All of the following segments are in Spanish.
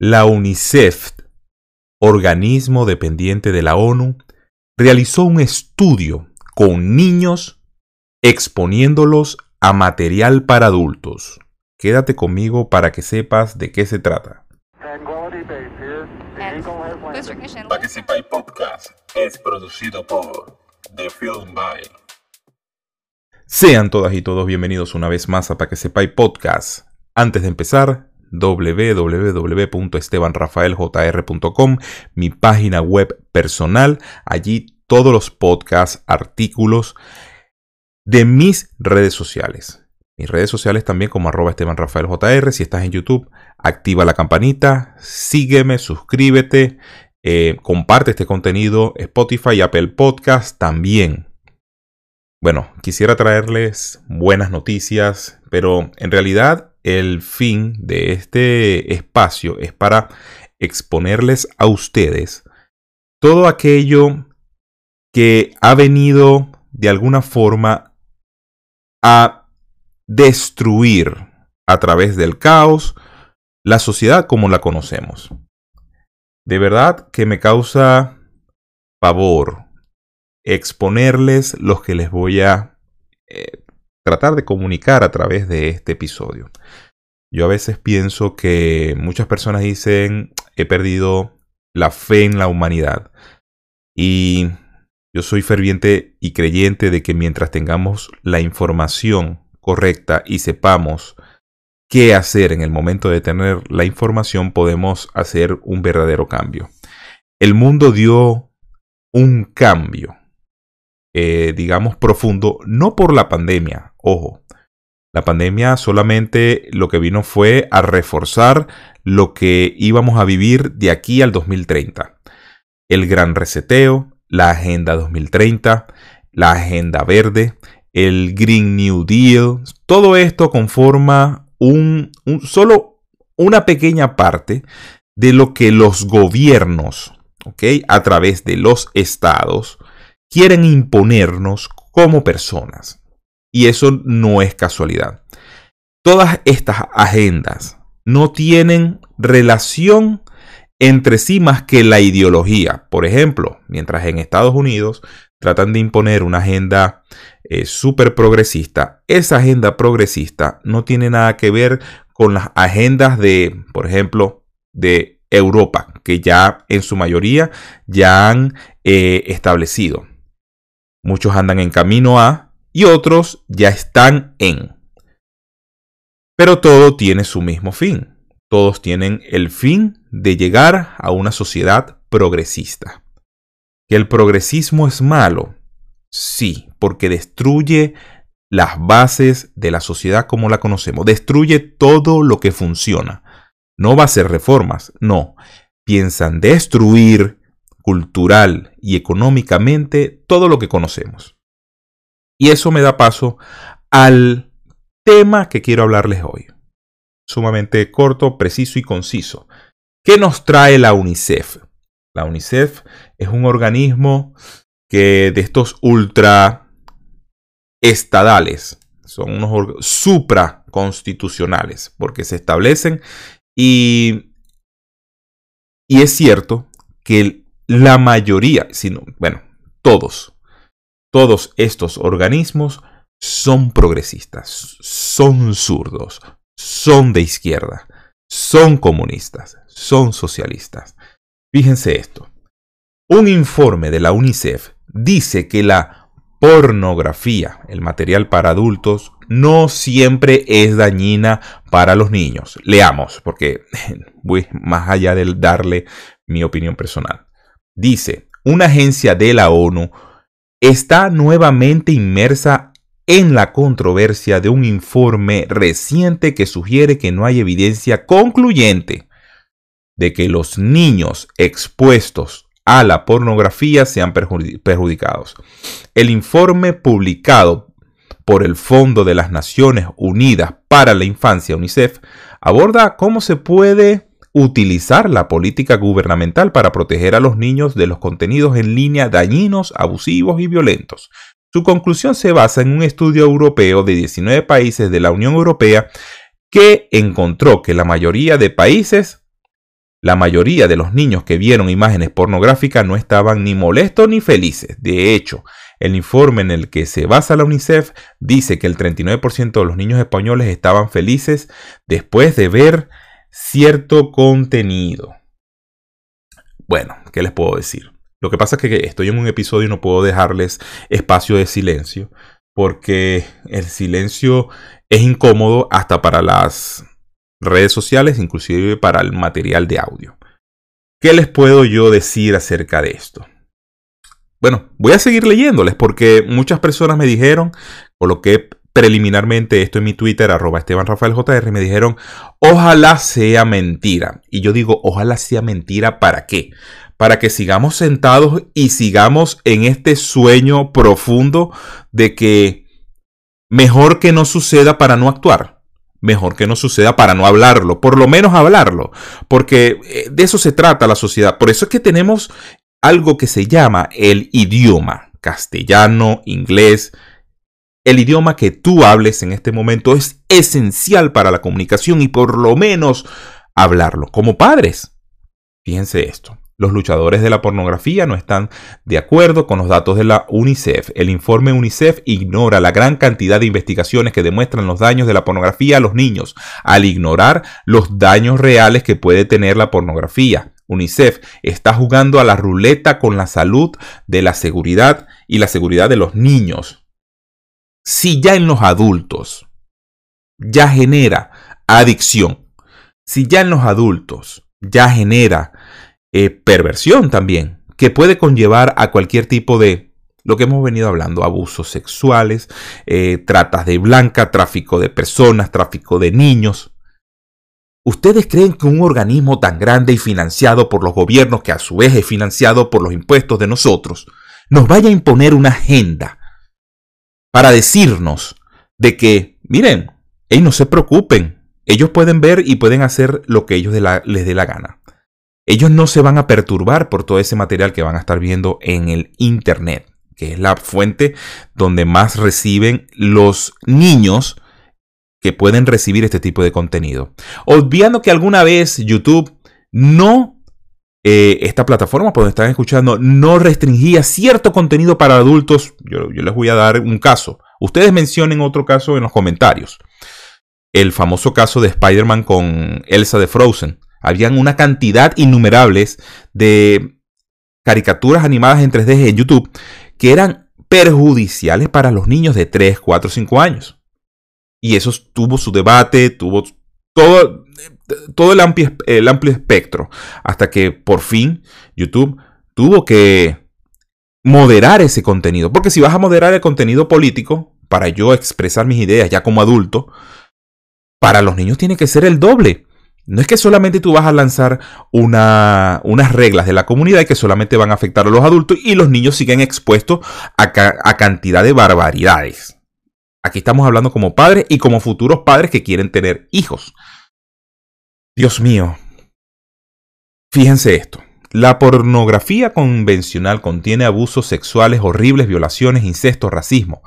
La UNICEF, organismo dependiente de la ONU, realizó un estudio con niños exponiéndolos a material para adultos. Quédate conmigo para que sepas de qué se trata. Para que sepáis podcast es producido por The Film By. Sean todas y todos bienvenidos una vez más a Para que sepáis podcast. Antes de empezar, www.estebanrafaeljr.com, mi página web personal. Allí todos los podcasts, artículos de mis redes sociales. Mis redes sociales también como arroba estebanrafaeljr. Si estás en YouTube, activa la campanita, sígueme, suscríbete, eh, comparte este contenido, Spotify y Apple Podcast también. Bueno, quisiera traerles buenas noticias, pero en realidad el fin de este espacio es para exponerles a ustedes todo aquello que ha venido de alguna forma a destruir a través del caos la sociedad como la conocemos. De verdad que me causa pavor exponerles los que les voy a eh, tratar de comunicar a través de este episodio. Yo a veces pienso que muchas personas dicen he perdido la fe en la humanidad. Y yo soy ferviente y creyente de que mientras tengamos la información correcta y sepamos qué hacer en el momento de tener la información, podemos hacer un verdadero cambio. El mundo dio un cambio, eh, digamos, profundo, no por la pandemia, ojo. La pandemia solamente lo que vino fue a reforzar lo que íbamos a vivir de aquí al 2030. El gran reseteo, la Agenda 2030, la Agenda Verde, el Green New Deal, todo esto conforma un, solo una pequeña parte de lo que los gobiernos, a través de los estados, quieren imponernos como personas. Y eso no es casualidad. Todas estas agendas no tienen relación entre sí más que la ideología. Por ejemplo, mientras en Estados Unidos tratan de imponer una agenda eh, súper progresista, esa agenda progresista no tiene nada que ver con las agendas de, por ejemplo, de Europa, que ya en su mayoría ya han eh, establecido. Muchos andan en camino a y otros ya están en. Pero todo tiene su mismo fin. Todos tienen el fin de llegar a una sociedad progresista. ¿Que el progresismo es malo? Sí, porque destruye las bases de la sociedad como la conocemos. Destruye todo lo que funciona. No va a ser reformas, no. Piensan destruir cultural y económicamente todo lo que conocemos. Y eso me da paso al tema que quiero hablarles hoy sumamente corto, preciso y conciso. ¿Qué nos trae la UNICEF? La UNICEF es un organismo que de estos ultra estadales, son unos supraconstitucionales, porque se establecen y, y es cierto que la mayoría, sino, bueno, todos, todos estos organismos son progresistas, son zurdos, son de izquierda, son comunistas, son socialistas. Fíjense esto. Un informe de la UNICEF dice que la pornografía, el material para adultos, no siempre es dañina para los niños. Leamos, porque voy más allá de darle mi opinión personal. Dice, una agencia de la ONU está nuevamente inmersa en la controversia de un informe reciente que sugiere que no hay evidencia concluyente de que los niños expuestos a la pornografía sean perjudicados. El informe publicado por el Fondo de las Naciones Unidas para la Infancia, UNICEF, aborda cómo se puede utilizar la política gubernamental para proteger a los niños de los contenidos en línea dañinos, abusivos y violentos, su conclusión se basa en un estudio europeo de 19 países de la Unión Europea que encontró que la mayoría de países La mayoría de los niños que vieron imágenes pornográficas no estaban ni molestos ni felices. De hecho, el informe en el que se basa la UNICEF dice que el 39% de los niños españoles estaban felices después de ver cierto contenido. Bueno, ¿qué les puedo decir? Lo que pasa es que estoy en un episodio y no puedo dejarles espacio de silencio, porque el silencio es incómodo hasta para las redes sociales, inclusive para el material de audio. ¿Qué les puedo yo decir acerca de esto? Bueno, voy a seguir leyéndoles porque muchas personas me dijeron, coloqué preliminarmente esto en mi Twitter, arroba Esteban Rafael JR, me dijeron, ojalá sea mentira. Y yo digo, ojalá sea mentira, ¿para qué? Para que sigamos sentados y sigamos en este sueño profundo de que mejor que no suceda para no actuar mejor que no suceda para no hablarlo, por lo menos hablarlo, porque eh, de eso se trata la sociedad. Por eso es que tenemos algo que se llama el idioma, castellano, inglés. El idioma que tú hables en este momento es esencial para la comunicación y por lo menos hablarlo como padres. Fíjense esto. Los luchadores de la pornografía no están de acuerdo con los datos de la UNICEF. El informe UNICEF ignora la gran cantidad de investigaciones que demuestran los daños de la pornografía a los niños, al ignorar los daños reales que puede tener la pornografía. UNICEF está jugando a la ruleta con la salud de la seguridad y la seguridad de los niños. Si ya en los adultos ya genera adicción, si ya en los adultos ya genera eh, perversión también, que puede conllevar a cualquier tipo de, lo que hemos venido hablando, abusos sexuales, eh, tratas de blanca, tráfico de personas, tráfico de niños. ¿Ustedes creen que un organismo tan grande y financiado por los gobiernos, que a su vez es financiado por los impuestos de nosotros, nos vaya a imponer una agenda para decirnos de que, miren, ellos no se preocupen, ellos pueden ver y pueden hacer lo que ellos les dé la gana ellos no se van a perturbar por todo ese material que van a estar viendo en el Internet, que es la fuente donde más reciben los niños que pueden recibir este tipo de contenido. Olvidando que alguna vez YouTube no, eh, esta plataforma por donde están escuchando, no restringía cierto contenido para adultos. Yo, les voy a dar un caso. Ustedes mencionen otro caso en los comentarios. El famoso caso de Spider-Man con Elsa de Frozen. Habían una cantidad innumerables de caricaturas animadas en 3D en YouTube que eran perjudiciales para los niños de 3, 4, 5 años. Y eso tuvo su debate, tuvo todo, todo el, amplio, el amplio espectro, hasta que por fin YouTube tuvo que moderar ese contenido. Porque si vas a moderar el contenido político, para yo expresar mis ideas ya como adulto, para los niños tiene que ser el doble. No es que solamente tú vas a lanzar unas reglas de la comunidad que solamente van a afectar a los adultos y los niños siguen expuestos a, a cantidad de barbaridades. Aquí estamos hablando como padres y como futuros padres que quieren tener hijos. Dios mío. Fíjense esto. La pornografía convencional contiene abusos sexuales horribles, violaciones, incestos, racismo.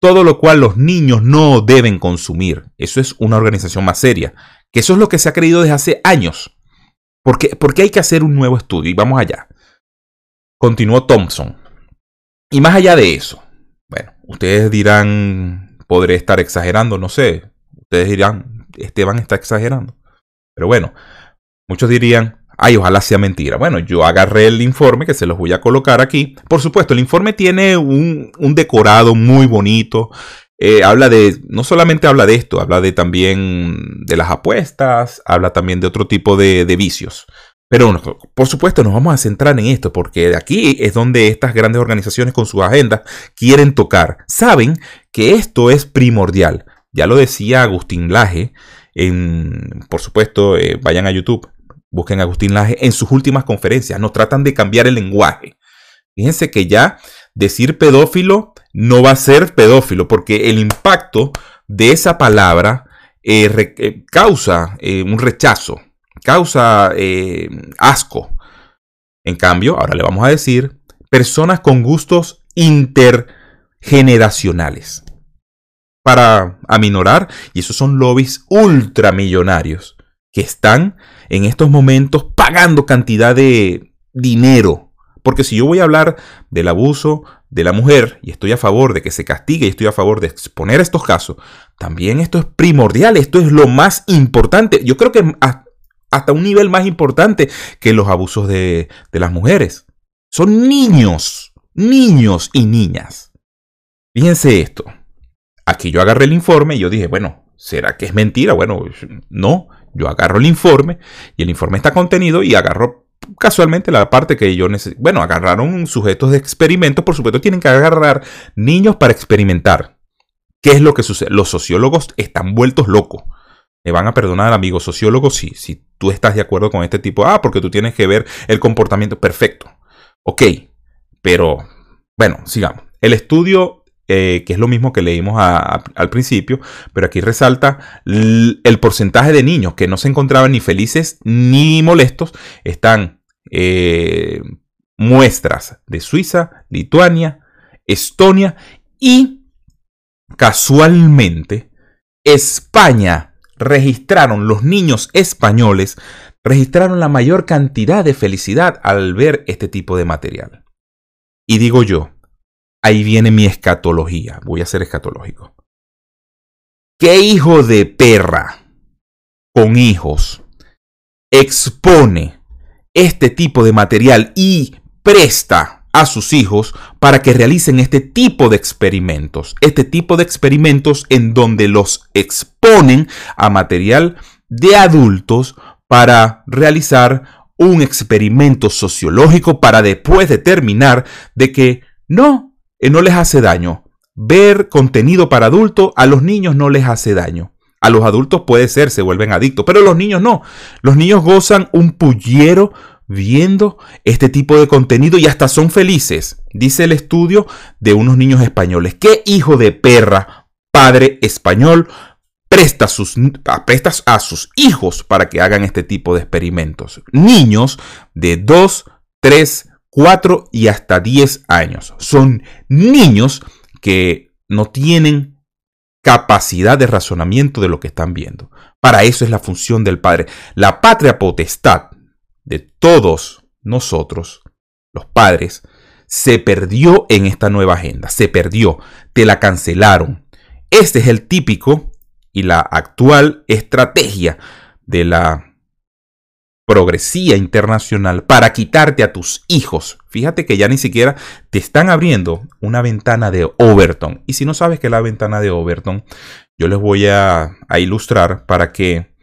Todo lo cual los niños no deben consumir. Eso es una organización más seria que eso es lo que se ha creído desde hace años. Porque, porque hay que hacer un nuevo estudio y vamos allá. Continuó Thompson. Y más allá de eso, bueno, ustedes dirán, podré estar exagerando, no sé. Ustedes dirán, Esteban está exagerando. Pero bueno, muchos dirían, ay, ojalá sea mentira. Bueno, yo agarré el informe que se los voy a colocar aquí. Por supuesto, el informe tiene un, un decorado muy bonito. Eh, habla de, no solamente habla de esto, habla de también de las apuestas, habla también de otro tipo de, vicios. Pero por supuesto nos vamos a centrar en esto porque de aquí es donde estas grandes organizaciones con sus agendas quieren tocar. Saben que esto es primordial. Ya lo decía Agustín Laje, en, por supuesto, eh, vayan a YouTube, busquen a Agustín Laje en sus últimas conferencias. Nos tratan de cambiar el lenguaje. Fíjense que ya decir pedófilo no va a ser pedófilo, porque el impacto de esa palabra eh, eh, causa un rechazo, causa asco. En cambio, ahora le vamos a decir personas con gustos intergeneracionales. Para aminorar, y esos son lobbies ultramillonarios que están en estos momentos pagando cantidad de dinero. Porque si yo voy a hablar del abuso de la mujer y estoy a favor de que se castigue y estoy a favor de exponer estos casos, también esto es primordial, esto es lo más importante. Yo creo que hasta un nivel más importante que los abusos de, de las mujeres. Son niños, niños y niñas. Fíjense esto. Aquí yo agarré el informe y yo dije, bueno, ¿será que es mentira? Bueno, no. Yo agarro el informe y el informe está contenido y agarro casualmente la parte que yo necesito. Bueno, agarraron sujetos de experimento, por supuesto, tienen que agarrar niños para experimentar. ¿Qué es lo que sucede? Los sociólogos están vueltos locos. Me van a perdonar, amigos sociólogos, si, si tú estás de acuerdo con este tipo. Ah, porque tú tienes que ver el comportamiento. Perfecto. Ok. Pero, bueno, sigamos. El estudio eh, que es lo mismo que leímos al principio, pero aquí resalta el porcentaje de niños que no se encontraban ni felices ni molestos. Están eh, muestras de Suiza, Lituania, Estonia y casualmente España registraron los niños españoles registraron la mayor cantidad de felicidad al ver este tipo de material. Y digo yo, ahí viene mi escatología. Voy a ser escatológico. ¿Qué hijo de perra con hijos expone este tipo de material y presta a sus hijos para que realicen este tipo de experimentos? Este tipo de experimentos en donde los exponen a material de adultos para realizar un experimento sociológico para después determinar de que no, eh, no les hace daño. Ver contenido para adultos a los niños no les hace daño. A los adultos puede ser, se vuelven adictos, pero los niños no. Los niños gozan un pullero viendo este tipo de contenido y hasta son felices, dice el estudio de unos niños españoles. ¿Qué hijo de perra, padre español, presta, a sus hijos para que hagan este tipo de experimentos? Niños de 2, 3, 4 y hasta 10 años. Son niños que no tienen capacidad de razonamiento de lo que están viendo. Para eso es la función del Padre. La patria potestad de todos nosotros, los padres, se perdió en esta nueva agenda. Se perdió. Te la cancelaron. Este es el típico y la actual estrategia de la progresía internacional para quitarte a tus hijos. Fíjate que ya ni siquiera te están abriendo una ventana de Overton. Y si no sabes qué es la ventana de Overton, yo les voy a, ilustrar para que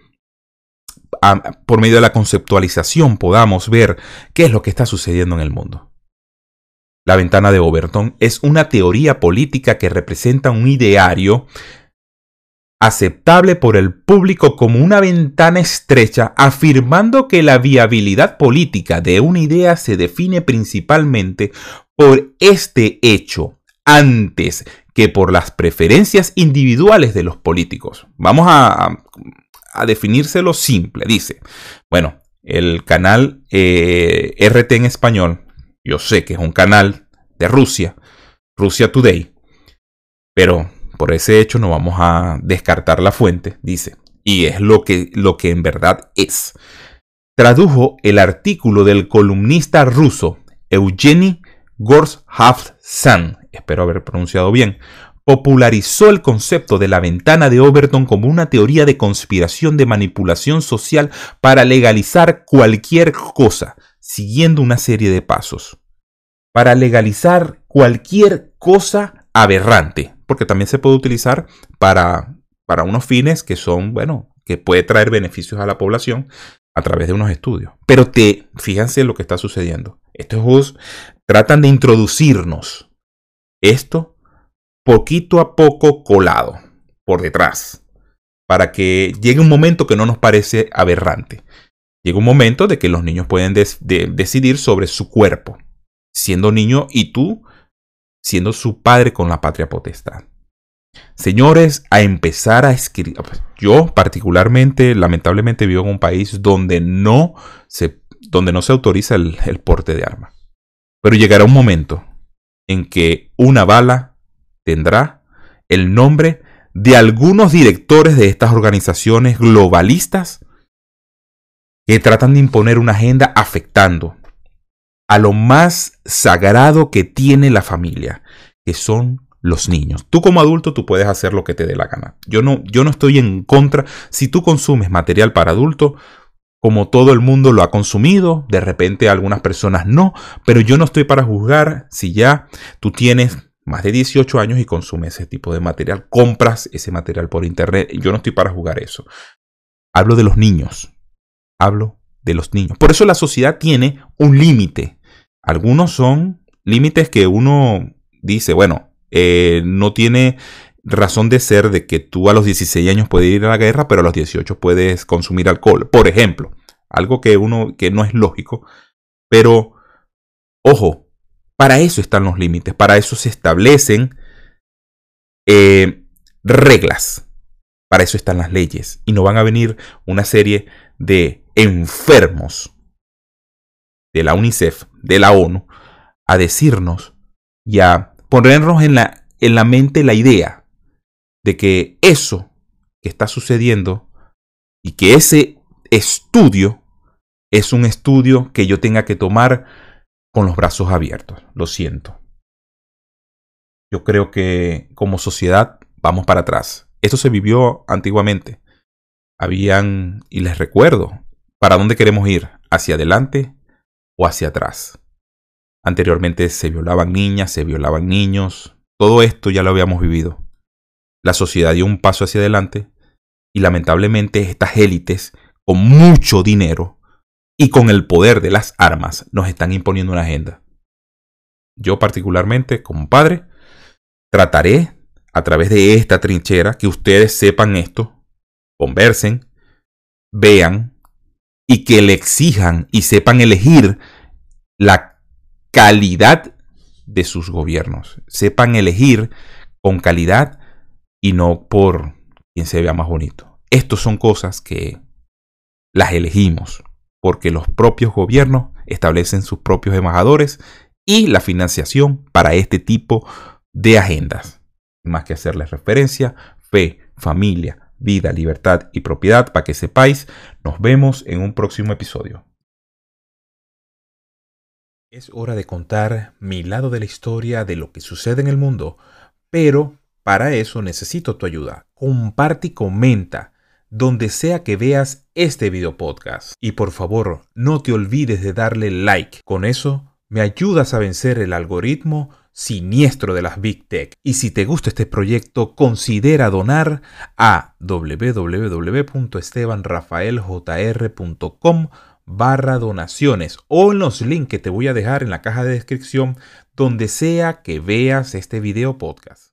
por medio de la conceptualización podamos ver qué es lo que está sucediendo en el mundo. La ventana de Overton es una teoría política que representa un ideario aceptable por el público como una ventana estrecha, afirmando que la viabilidad política de una idea se define principalmente por este hecho, antes que por las preferencias individuales de los políticos. Vamos a, a definírselo simple, dice. Bueno, el canal eh, RT en español, yo sé que es un canal de Rusia, Rusia Today, pero por ese hecho no vamos a descartar la fuente, dice, y es lo que, lo que en verdad es. Tradujo el artículo del columnista ruso Eugeni Gorshavtsan, espero haber pronunciado bien, popularizó el concepto de la ventana de Overton como una teoría de conspiración de manipulación social para legalizar cualquier cosa, siguiendo una serie de pasos. Para legalizar cualquier cosa aberrante porque también se puede utilizar para, para unos fines que son, bueno, que puede traer beneficios a la población a través de unos estudios. Pero te, fíjense lo que está sucediendo. Estos tratan de introducirnos esto poquito a poco colado por detrás para que llegue un momento que no nos parece aberrante. Llega un momento de que los niños pueden decidir sobre su cuerpo, siendo niño y tú siendo su padre con la patria potestad. Señores, a empezar a escribir. Yo particularmente, lamentablemente, vivo en un país donde no se, donde no se autoriza el porte de armas. Pero llegará un momento en que una bala tendrá el nombre de algunos directores de estas organizaciones globalistas que tratan de imponer una agenda afectando a lo más sagrado que tiene la familia, que son los niños. Tú como adulto tú puedes hacer lo que te dé la gana. Yo no, yo no estoy en contra. Si tú consumes material para adulto, como todo el mundo lo ha consumido, de repente algunas personas no, pero yo no estoy para juzgar si ya tú tienes más de 18 años y consumes ese tipo de material, compras ese material por internet, yo no estoy para jugar eso. Hablo de los niños, hablo de los niños. Por eso la sociedad tiene un límite. Algunos son límites que uno dice, bueno, eh, no tiene razón de ser de que tú a los 16 años puedes ir a la guerra, pero a los 18 puedes consumir alcohol. Por ejemplo, algo que uno que no es lógico, pero ojo, para eso están los límites, para eso se establecen eh, reglas, para eso están las leyes. Y no van a venir una serie de enfermos de la UNICEF, de la ONU, a decirnos y a ponernos en la, en la mente la idea de que eso que está sucediendo y que ese estudio es un estudio que yo tenga que tomar con los brazos abiertos. Lo siento. Yo creo que como sociedad vamos para atrás. Esto se vivió antiguamente. Habían, y les recuerdo, ¿para dónde queremos ir? ¿Hacia adelante o hacia atrás? Anteriormente se violaban niñas, se violaban niños. Todo esto ya lo habíamos vivido la sociedad dio un paso hacia adelante y lamentablemente estas élites con mucho dinero y con el poder de las armas nos están imponiendo una agenda. Yo particularmente, como padre, trataré a través de esta trinchera que ustedes sepan esto, conversen, vean y que le exijan y sepan elegir la calidad de sus gobiernos. Sepan elegir con calidad y no por quien se vea más bonito. Estas son cosas que las elegimos porque los propios gobiernos establecen sus propios embajadores y la financiación para este tipo de agendas. Más que hacerles referencia, fe, familia, vida, libertad y propiedad para que sepáis. Nos vemos en un próximo episodio. Es hora de contar mi lado de la historia de lo que sucede en el mundo, pero para eso necesito tu ayuda. Comparte y comenta donde sea que veas este video podcast. Y por favor, no te olvides de darle like. Con eso me ayudas a vencer el algoritmo siniestro de las Big Tech. Y si te gusta este proyecto, considera donar a www.estebanrafaeljr.com barra donaciones o en los links que te voy a dejar en la caja de descripción donde sea que veas este video podcast.